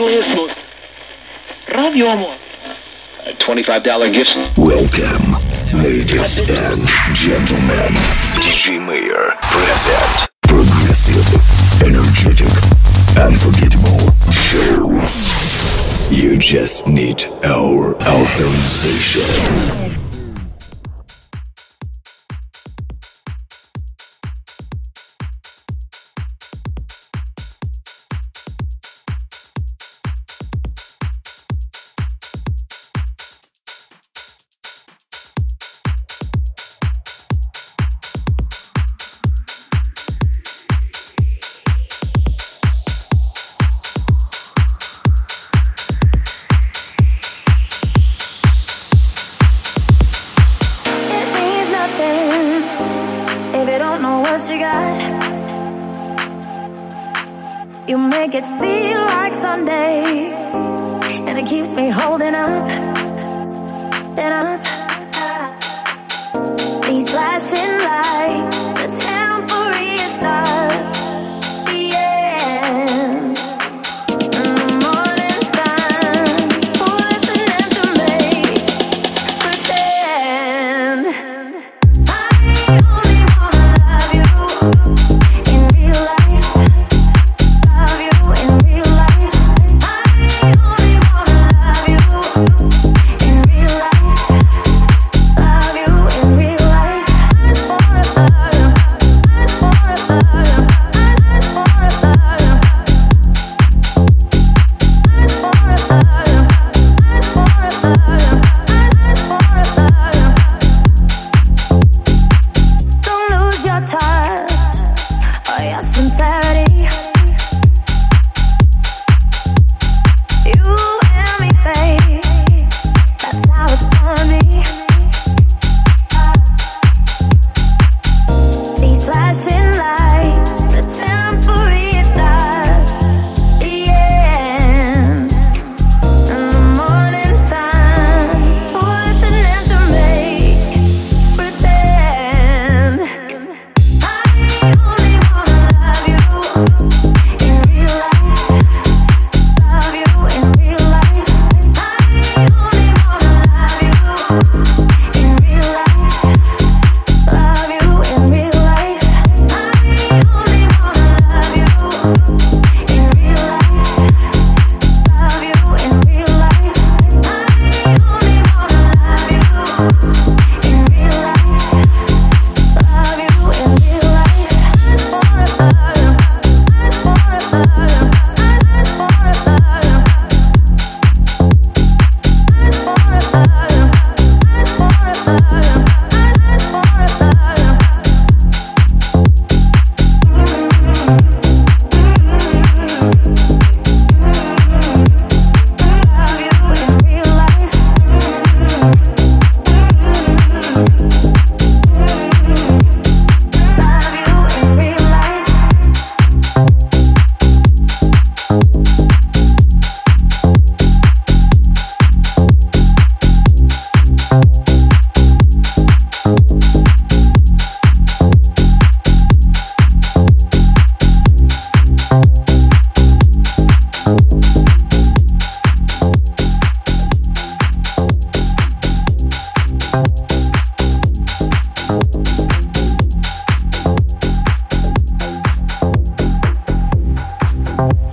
most... Radio Amor. A $25 gift. Welcome, ladies and gentlemen. DJ Mayor present. Progressive, energetic, unforgettable show. You just need our authorization. Bye.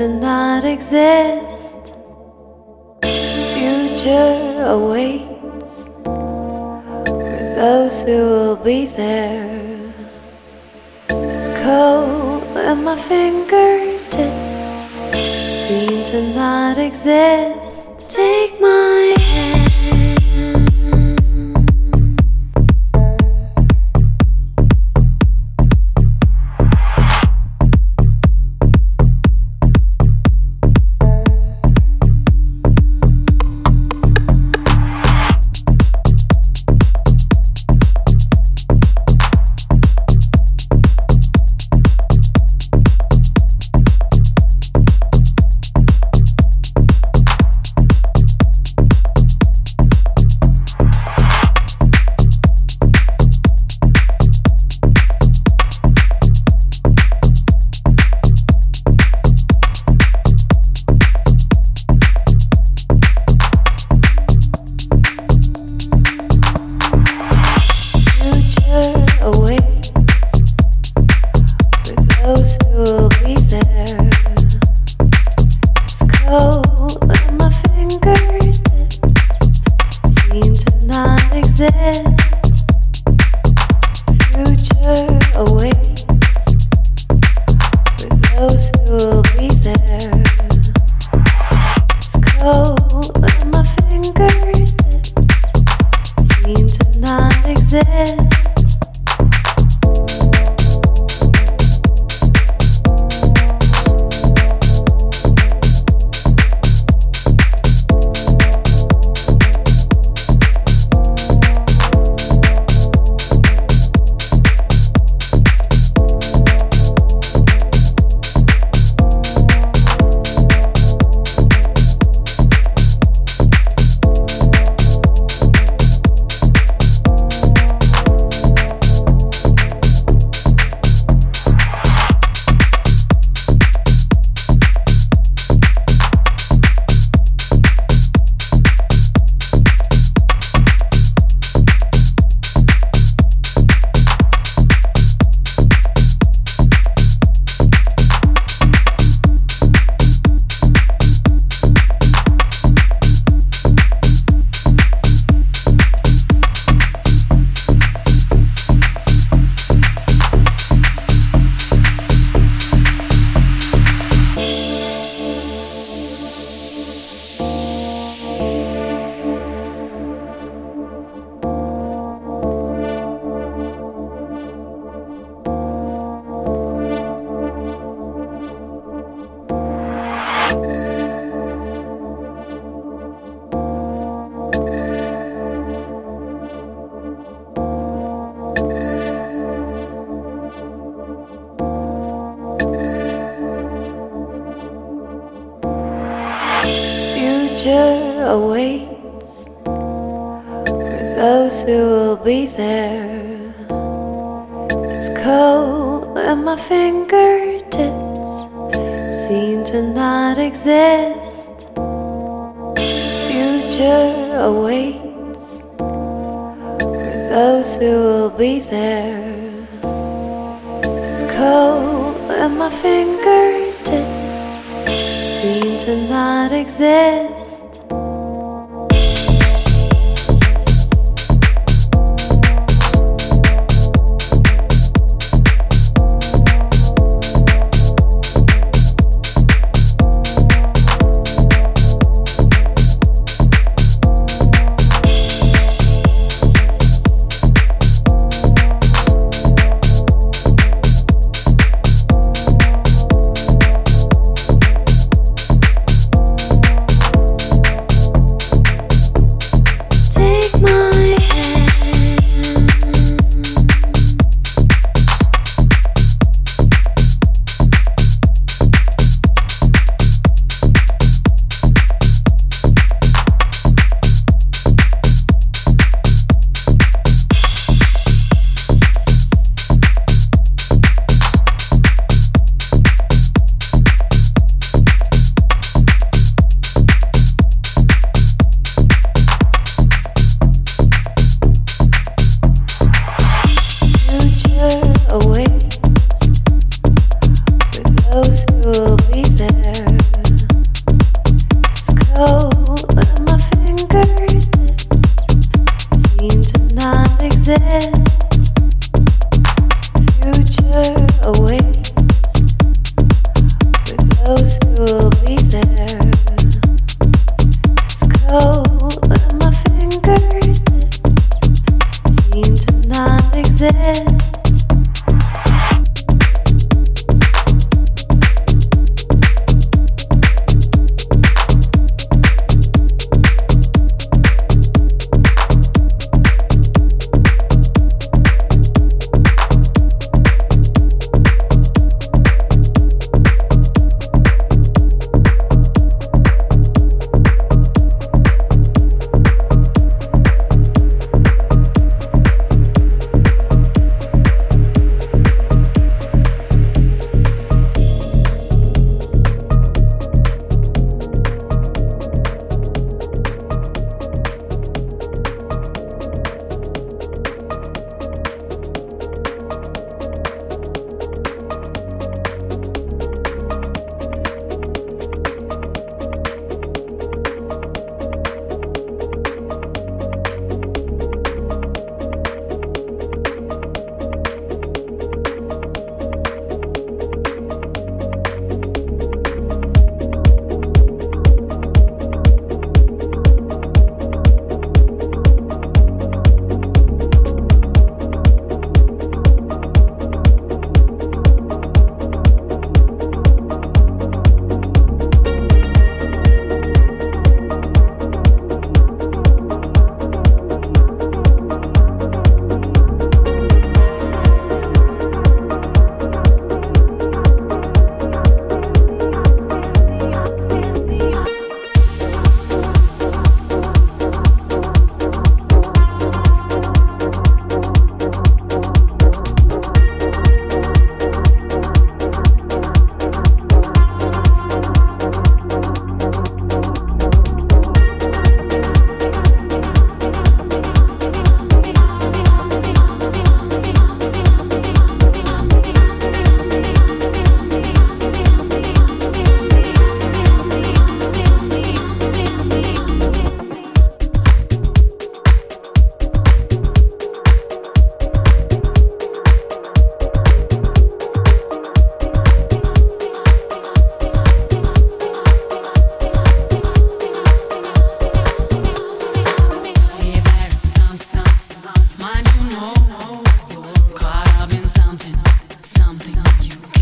to not exist. The future awaits for those who will be there. It's cold and my fingertips seem to not exist. Take my